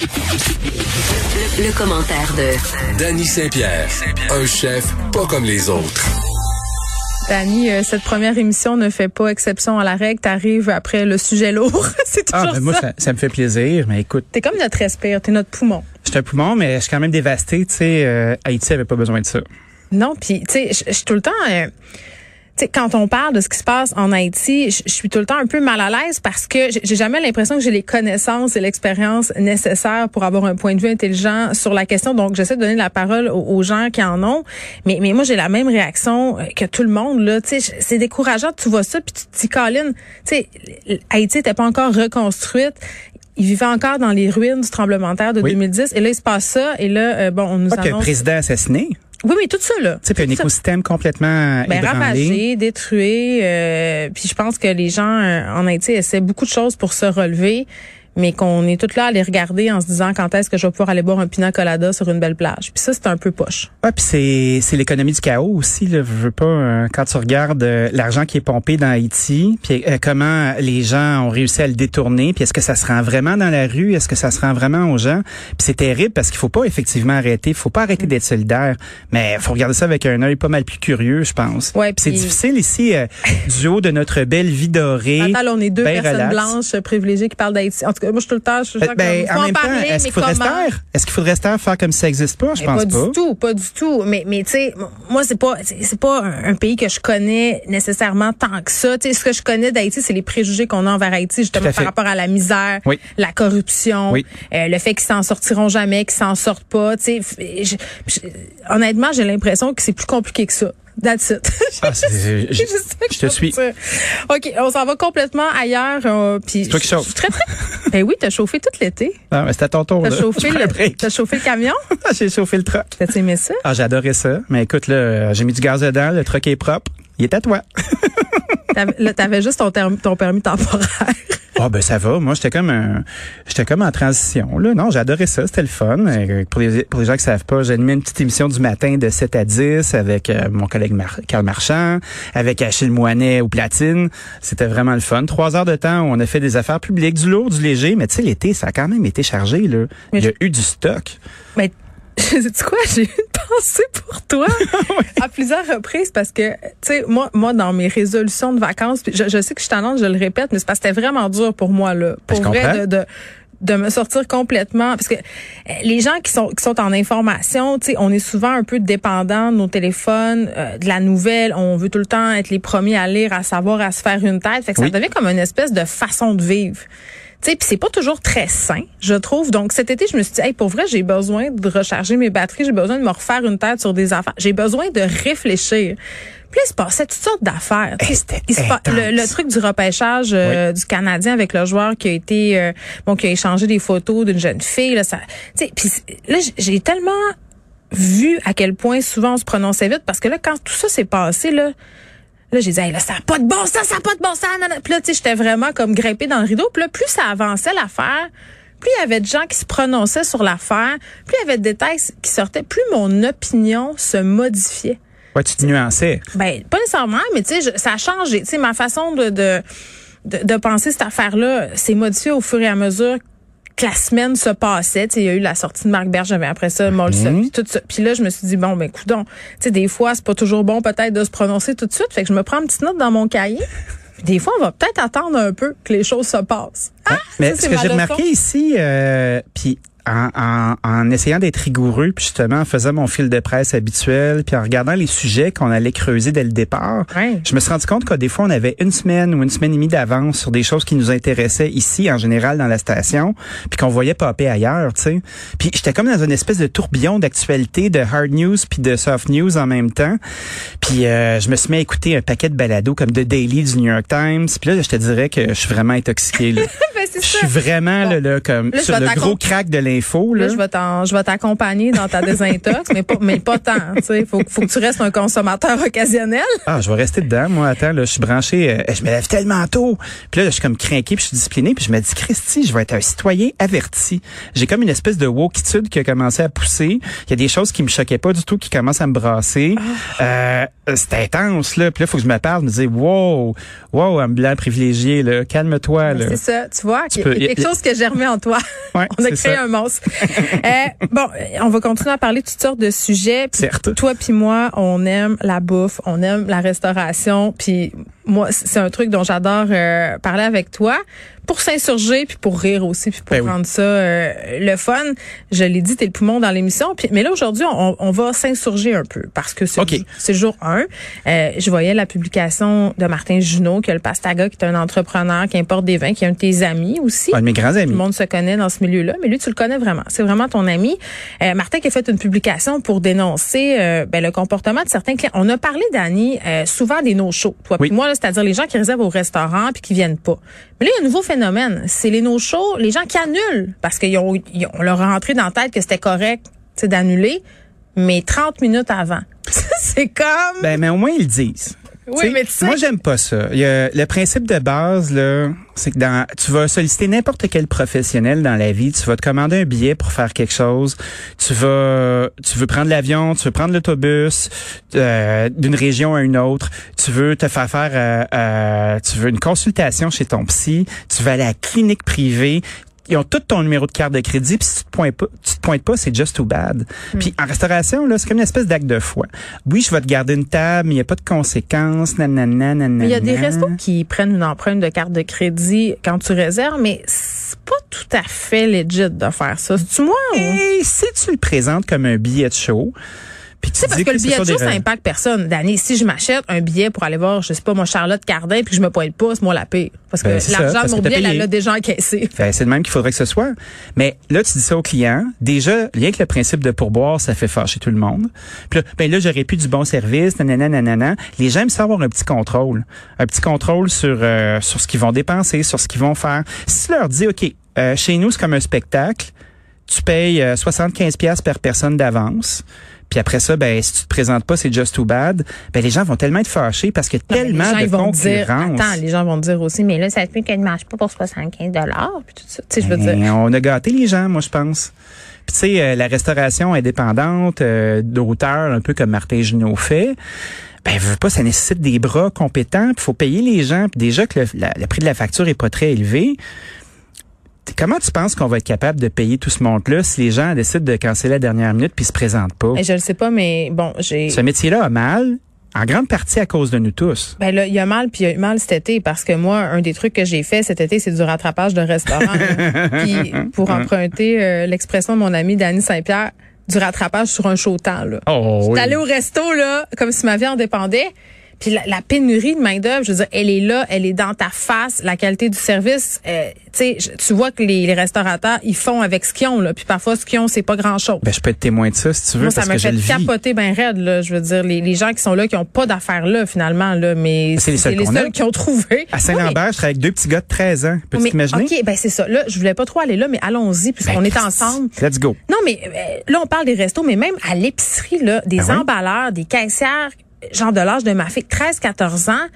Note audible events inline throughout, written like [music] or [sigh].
Le, le commentaire de Danny Saint-Pierre, un chef pas comme les autres. Dani, euh, cette première émission ne fait pas exception à la règle. T'arrives après le sujet lourd. [laughs] C'est Ah, toujours ben moi, ça. ça, ça me fait plaisir. Mais écoute, T'es comme notre respire, t'es notre poumon. je suis un poumon, mais je suis quand même dévasté. Tu sais, euh, Haïti avait pas besoin de ça. Non, puis tu sais, je suis tout le temps. euh, sais, quand on parle de ce qui se passe en Haïti, je suis tout le temps un peu mal à l'aise parce que j'ai- jamais l'impression que j'ai les connaissances et l'expérience nécessaires pour avoir un point de vue intelligent sur la question. Donc, j'essaie de donner la parole aux, aux gens qui en ont. Mais, mais moi, j'ai la même réaction euh, que tout le monde. Là, tu sais, c'est décourageant. Tu vois ça, puis tu te dis, Colin, tu sais, Haïti n'était pas encore reconstruite. Il vivait encore dans les ruines du tremblement de terre de Oui. 2010. Et là, il se passe ça. Et là, euh, bon, on nous Pas annonce... président assassiné. Oui, oui, tout ça, là. Puis un ça. écosystème complètement Ben, ravagé, détruit. euh, puis je pense que les gens euh, en Haïti essaient beaucoup de choses pour se relever, mais qu'on est tous là à les regarder en se disant quand est-ce que je vais pouvoir aller boire un pina colada sur une belle plage. Puis ça, c'est un peu poche. Ah, puis c'est c'est l'économie du chaos aussi. Là. Je veux pas euh, quand tu regardes euh, l'argent qui est pompé dans Haïti, puis euh, comment les gens ont réussi à le détourner, puis est-ce que ça se rend vraiment dans la rue, est-ce que ça se rend vraiment aux gens? Puis c'est terrible parce qu'il faut pas effectivement arrêter, il faut pas arrêter d'être solidaire, mais faut regarder ça avec un œil pas mal plus curieux, je pense. Ouais, Puis c'est difficile ici du haut de notre belle vie dorée. Attends, là, on est deux personnes relax. blanches privilégiées qui parlent d'Haïti. En moi, je suis tout le temps, je suis Ben, ben, en même temps, est-ce mais qu'il faudrait se taire, faire? Comme si ça existe pas? Je Mais pense pas, pas. du tout, pas du tout. Mais mais tu sais, moi c'est pas c'est pas un, un pays que je connais nécessairement tant que ça. Tu sais, ce que je connais d'Haïti, c'est les préjugés qu'on a envers Haïti, justement par rapport à la misère, Oui. la corruption, Oui. euh, le fait qu'ils s'en sortiront jamais, qu'ils s'en sortent pas. Tu sais, honnêtement, j'ai l'impression que c'est plus compliqué que ça. That's it. [laughs] Ah, je- te suis. dire. OK, on s'en va complètement ailleurs. euh, puis toi qui chauffes. suis très, très- ben oui, t'as chauffé tout l'été. Ah, mais c'est à ton tour. T'as [laughs] chauffé, le, chauffé le camion? [laughs] J'ai chauffé le truck. T'as aimé ça? Ah, j'adorais ça. Mais écoute, là, j'ai mis du gaz dedans, le truck est propre. Il est à toi. T'avais, t'avais juste ton, ton permis temporaire. Ah ben ça va. Moi, j'étais comme un, j'étais comme en transition. Là, non, j'adorais ça. C'était le fun. Euh, Pour les, pour les gens qui savent pas, j'ai animé une petite émission du matin de 7 à 10 avec euh, mon collègue Mar Carl Marchand, avec Achille Moinet au platine. C'était vraiment le fun. Trois heures de temps où on a fait des affaires publiques, du lourd, du léger. Mais tu sais, l'été, ça a quand même été chargé. Là. Mais Il y a je- eu du stock. Mais [laughs] sais-tu quoi, j'ai eu une pensée pour toi [laughs] à plusieurs reprises parce que, tu sais, moi, moi, dans mes résolutions de vacances, je, je sais que je suis tendance, je le répète, mais c'est parce que c'était vraiment dur pour moi, là. Pour je vrai, comprends. de, de de me sortir complètement parce que euh, les gens qui sont qui sont en information, tu sais, on est souvent un peu dépendant de nos téléphones, euh, de la nouvelle, on veut tout le temps être les premiers à lire, à savoir, à se faire une tête, fait que Oui. ça devient comme une espèce de façon de vivre. Tu sais, puis c'est pas toujours très sain, je trouve. Donc cet été, je me suis dit, hey, pour vrai, j'ai besoin de recharger mes batteries, j'ai besoin de me refaire une tête sur des affaires, j'ai besoin de réfléchir. Puis là, il se passait toutes sortes d'affaires. Le, le truc du repêchage euh, du Canadien avec le joueur qui a été euh, bon qui a échangé des photos d'une jeune fille là ça puis là j'ai tellement vu à quel point souvent on se prononçait vite parce que là quand tout ça s'est passé là Là, j'ai dit, hey, là, ça n'a pas de bon sens, ça n'a pas de bon sens. Puis là, tu sais, j'étais vraiment comme grimpée dans le rideau. Puis là, plus ça avançait l'affaire, plus il y avait de gens qui se prononçaient sur l'affaire, plus il y avait de détails qui sortaient, plus mon opinion se modifiait. Ouais, tu te nuançais. Ben, pas nécessairement, mais tu sais, ça a changé. Tu sais, ma façon de, de, de, de penser cette affaire-là s'est modifiée au fur et à mesure que la semaine se passait. Tu sais, il y a eu la sortie de Marc Bergevin après ça, Molson, puis tout ça. Puis là, je me suis dit, bon, ben, coudon. Tu sais, des fois, c'est pas toujours bon peut-être de se prononcer tout de suite. Fait que je me prends une petite note dans mon cahier. Des fois, on va peut-être attendre un peu que les choses se passent. Ah, Mais ça, ce que j'ai remarqué ici, euh, puis en, en, en essayant d'être rigoureux, puis justement en faisant mon fil de presse habituel, puis en regardant les sujets qu'on allait creuser dès le départ, je me suis rendu compte que des fois on avait une semaine ou une semaine et demie d'avance sur des choses qui nous intéressaient ici en général dans la station, puis qu'on voyait popper ailleurs, tu sais. Puis j'étais comme dans une espèce de tourbillon d'actualité, de hard news puis de soft news en même temps. Puis euh, je me suis mis à écouter un paquet de balados comme The Daily du New York Times. Puis là, je te dirais que je suis vraiment intoxiqué. Là. [laughs] Ben, Je ça. suis vraiment Bon. là, là, comme Là, sur le gros crack de l'info. Là. Là, je vais t'en, je vais t'accompagner dans ta [laughs] désintox, mais pas, mais pas tant. Tu sais, faut, faut que tu restes un consommateur occasionnel. Ah, je vais rester dedans. Moi, attends, là, je suis branché. euh, je me lève tellement tôt. Puis là, je suis comme craqué, puis je suis discipliné, puis je me dis, Christy, je vais être un citoyen averti. J'ai comme une espèce de wokitude qui a commencé à pousser. Il y a des choses qui me choquaient pas du tout, qui commencent à me brasser. Euh, c'est intense, là. Puis là, faut que je me parle, me dire, wow, wow, un blanc privilégié, là. Calme-toi, là. C'est ça, tu vois, il y a peux- il y a quelque y a- chose que j'ai remis en toi. Ouais, [laughs] On a créé ça. un monde. Commence. [laughs] Euh, bon, on va continuer à parler de toutes sortes de sujets. Certes. Toi puis moi, on aime la bouffe, on aime la restauration. Puis moi, c'est un truc dont j'adore euh, parler avec toi pour s'insurger puis pour rire aussi puis pour Ben oui. rendre ça euh, le fun. Je l'ai dit, t'es le poumon dans l'émission. Puis mais là aujourd'hui, on, on va s'insurger un peu parce que c'est OK. c'est jour 1. Euh, je voyais la publication de Martin Junot, qui est le Pastaga, qui est un entrepreneur qui importe des vins, qui est un de tes amis aussi. Un de mes grands Tout amis. le monde se connaît dans ce milieu-là, mais lui, tu le connais vraiment. C'est vraiment ton ami. Euh, Martin qui a fait une publication pour dénoncer euh, ben, le comportement de certains clients. On a parlé, Dani, euh, souvent des no-shows. Toi Oui. puis moi, là, c'est-à-dire les gens qui réservent au restaurant puis qui viennent pas. Mais là, il y a un nouveau phénomène. C'est les no-shows, les gens qui annulent parce qu'ils ont, leur a rentré dans la tête que c'était correct d'annuler, mais 30 minutes avant. [laughs] c'est comme... Ben, mais au moins, ils le disent. Oui, mais tu sais- Moi, j'aime pas ça. Il y a- le principe de base, là, c'est que dans, tu vas solliciter n'importe quel professionnel dans la vie. Tu vas te commander un billet pour faire quelque chose. Tu vas, tu veux prendre l'avion, tu veux prendre l'autobus euh, d'une région à une autre. Tu veux te faire faire, euh, euh, tu veux une consultation chez ton psy. Tu vas aller à la clinique privée. Ils ont tout ton numéro de carte de crédit, puis si tu te pointes pas, tu te pointes pas, c'est just too bad. Puis en restauration, là, c'est comme une espèce d'acte de foi. Oui, je vais te garder une table, mais il n'y a pas de conséquences, nanana, nanana. Il y a des restos qui prennent une empreinte de carte de crédit quand tu réserves, mais c'est pas tout à fait legit de faire ça. C'est-tu moi ou? Et si tu le présentes comme un billet de show, puis tu C'est parce que le billet de show, ça impacte personne. Danny, si je m'achète un billet pour aller voir, je sais pas, moi, Charlotte Cardin, puis que je me pointe pas, c'est moi la paix. Parce que Ben, ça, l'argent de mon que billet, elle l'a déjà encaissé. [laughs] Ben, c'est le même qu'il faudrait que ce soit. Mais là, tu dis ça au client. Déjà, rien que le principe de pourboire, ça fait fâcher tout le monde. Puis là, ben là, j'aurais plus du bon service, nanana, nanana. Les gens aiment ça avoir un petit contrôle. Un petit contrôle sur, euh, sur ce qu'ils vont dépenser, sur ce qu'ils vont faire. Si tu leur dis, OK, euh, chez nous, c'est comme un spectacle. Tu payes euh, 75 pièces par personne d'avance. Puis après ça, ben si tu te présentes pas, c'est just too bad. Ben les gens vont tellement être fâchés parce que Non, tellement les gens, de ils vont dire, attends, les gens vont dire aussi, mais là, ça se peut qu'elle ne marche pas pour 75 dollars, puis tout ça. Tu sais, je veux dire. Ben, on a gâté les gens, moi, je pense. Puis, tu sais, euh, la restauration indépendante euh, d'auteurs, un peu comme Martin Junot fait, ben, pas, ça nécessite des bras compétents, il faut payer les gens. Puis déjà que le, la- le prix de la facture est pas très élevé, comment tu penses qu'on va être capable de payer tout ce monde-là si les gens décident de canceller à la dernière minute puis se présentent pas? Et je le sais pas, mais bon, j'ai. Ce métier-là a mal, en grande partie à cause de nous tous. Ben là, il y a mal, puis il y a eu mal cet été, parce que moi, un des trucs que j'ai fait cet été, c'est du rattrapage de restaurant. [laughs] Puis, pour emprunter euh, l'expression de mon ami Danny Saint-Pierre, du rattrapage sur un chaud temps, là. Oh, J'étais allée au resto, là, comme si ma vie en dépendait. Puis la, la pénurie de main-d'œuvre, je veux dire, elle est là, elle est dans ta face. La qualité du service, euh, tu sais, tu vois que les, les restaurateurs, ils font avec ce qu'ils ont, là. Puis parfois, ce qu'ils ont, c'est pas grand-chose. Ben, je peux être témoin de ça si tu veux, Moi, ça m'a que fait capoter ben raide, là. Je veux dire, les, les gens qui sont là, qui ont pas d'affaires là, finalement, là, mais C'est les seuls qu'on a. qui ont trouvé. À Saint-Lambert, je travaille avec deux petits gars de 13 ans. Peux-tu t'imaginer? OK, ben c'est ça. Là, je voulais pas trop aller là, mais allons-y, puisqu'on Ben, est ensemble. Let's go. Non, mais euh, là, on parle des restos, mais même à l'épicerie, là, des oui? emballeurs, des caissières, genre de l'âge de ma fille, 13-14 ans.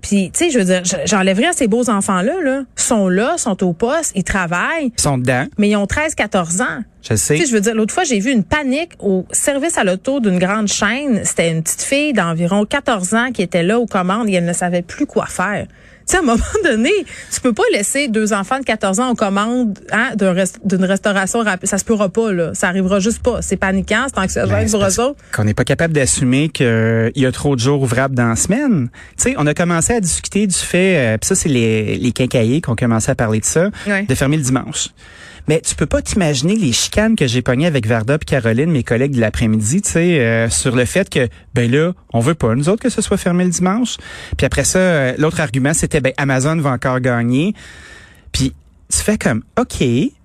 Puis, tu sais, je veux dire, je- j'enlèverais à ces beaux enfants-là, là, sont là, sont au poste, ils travaillent, Ils sont dedans. mais ils ont 13-14 ans. Je sais. Tu sais, je veux dire, l'autre fois, j'ai vu une panique au service à l'auto d'une grande chaîne. C'était une petite fille d'environ 14 ans qui était là aux commandes et elle ne savait plus quoi faire. Tu sais, à un moment donné, tu peux pas laisser deux enfants de 14 ans aux commandes hein, rest- d'une restauration rapide. Ça se pourra pas, là. Ça arrivera juste pas. C'est paniquant, c'est anxiogène Ben, pour eux autres. Qu'on n'est pas capable d'assumer qu'il y a trop de jours ouvrables dans la semaine. Tu sais, on a commencé à discuter du fait, euh, puis ça, c'est les, les quincailliers qui ont commencé à parler de ça, Ouais. de fermer le dimanche. Mais tu peux pas t'imaginer les chicanes que j'ai pognées avec Varda et Caroline, mes collègues de l'après-midi, tu sais, euh, sur le fait que, ben là, on veut pas, nous autres, que ce soit fermé le dimanche. Puis après ça, euh, l'autre argument, c'était, ben Amazon va encore gagner. Puis tu fais comme, OK,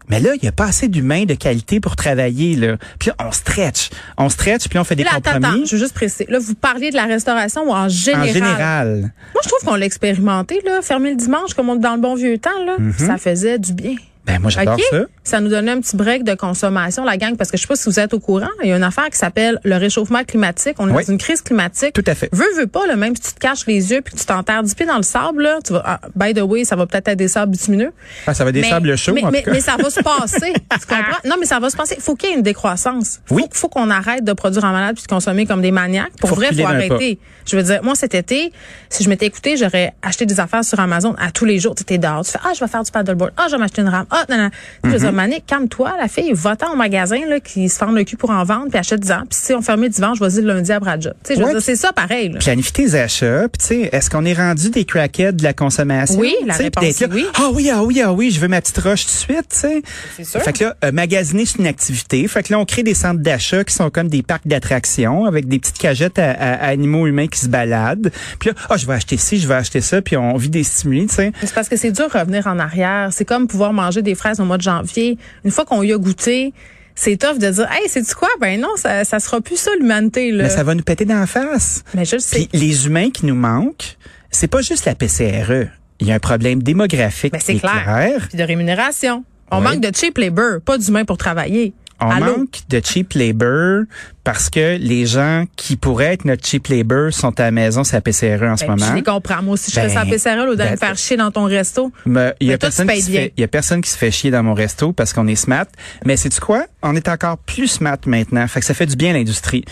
mais là, il n'y a pas assez d'humains de qualité pour travailler. Là. Puis là, on stretch. On stretch, puis on fait des Là, attends, compromis. attends, je veux juste préciser. Là, vous parliez de la restauration ou en en général? général. Moi, je trouve qu'on l'a expérimenté, là. Fermer le dimanche, comme on dans le bon vieux temps, là. Ça faisait du bien. Ben moi, j'adore ça. Ça nous donnait un petit break de consommation, la gang, parce que je sais pas si vous êtes au courant, il y a une affaire qui s'appelle le réchauffement climatique. On est Oui. dans une crise climatique. Tout à fait. Veux, veux pas, là, même si tu te caches les yeux puis que tu t'enterres du pied dans le sable, là, tu vas, ah, by the way, ça va peut-être être des sables bitumineux. Ah, ça va des Mais- sables chauds, mais, en mais, tout cas. mais ça va se passer. tu comprends? Non, mais ça va se passer. Faut qu'il y ait une décroissance. Faut, Oui. faut qu'on arrête de produire en malade puis de consommer comme des maniaques. Pour Faut vrai, faut arrêter. Je veux dire, moi, cet été, si je m'étais écouté, j'aurais acheté des affaires sur Amazon à tous les jours. Tu étais dehors. Tu fais, ah, je vais faire du paddleboard. Ah, je vais m'acheter une rame. Ah, hot. Non, non. Je veux dire, Manique, calme-toi, la fille, va-t'en au magasin, là, qui se ferme le cul pour en vendre, puis achète 10 ans. Puis si on fermait dimanche, vas-y le lundi à Bradja. Tu sais, Ouais, c'est ça pareil, là. Planifie tes achats. Puis tu sais, est-ce qu'on est rendu des crackheads de la consommation? Oui, la réponse là, oui. Ah oui, ah oui, ah oui, je veux ma petite roche tout de suite, tu sais. C'est sûr. Fait que là, euh, magasiner, c'est une activité. Fait que là, on crée des centres d'achat qui sont comme des parcs d'attractions avec des petites cagettes à, à- à animaux humains qui se baladent. Puis là, ah, je vais acheter ci, je vais acheter ça, puis on vit des stimuli, tu sais. C'est parce que c'est dur de revenir en arrière. C'est comme pouvoir manger des fraises au mois de janvier. Une fois qu'on y a goûté, c'est tough de dire, hey, c'est du quoi? Ben non, ça, ça sera plus ça, l'humanité, là. Mais ça va nous péter dans la face. Mais je le sais. Puis les humains qui nous manquent, c'est pas juste la PCRE. Il y a un problème démographique Ben, c'est clair. clair. Puis de rémunération. On Oui. manque de cheap labor, pas d'humains pour travailler. On Allô? manque de cheap labor parce que les gens qui pourraient être notre cheap labor sont à la maison, c'est la PCRE en ce Ben, Je moment. les comprends. Moi aussi, je fais Ben, ça à PCRL au lieu me ben, faire chier dans ton resto. Mais il y a personne qui se fait, il y a personne qui se fait chier dans mon resto parce qu'on est smart. Mais c'est tu quoi? On est encore plus smart maintenant. Fait que ça fait du bien à l'industrie.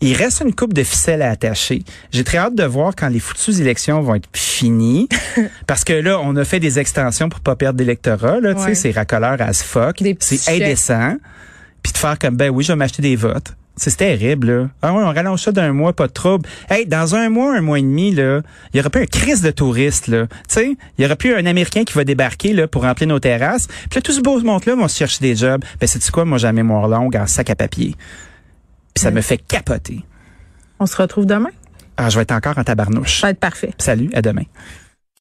Il reste une coupe de ficelle à attacher. J'ai très hâte de voir quand les foutues élections vont être finies. [laughs] parce que là, on a fait des extensions pour pas perdre d'électorat, là. Tu Ouais. sais, c'est racoleur as fuck. C'est indécent. Puis de faire comme, ben oui, je vais m'acheter des votes. C'est terrible, là. Ah ouais, on rallonge ça d'un mois, pas de trouble. Hey, dans un mois, un mois et demi, là, il y aurait plus un crise de touristes, là. Tu sais, il y aurait plus un Américain qui va débarquer, là, pour remplir nos terrasses. Puis là, tout ce beau monde-là vont se chercher des jobs. Ben, c'est quoi, moi, j'ai la mémoire longue en sac à papier. Puis ça me fait capoter. On se retrouve demain? Ah, je vais être encore en tabarnouche. Ça va être parfait. Salut, à demain.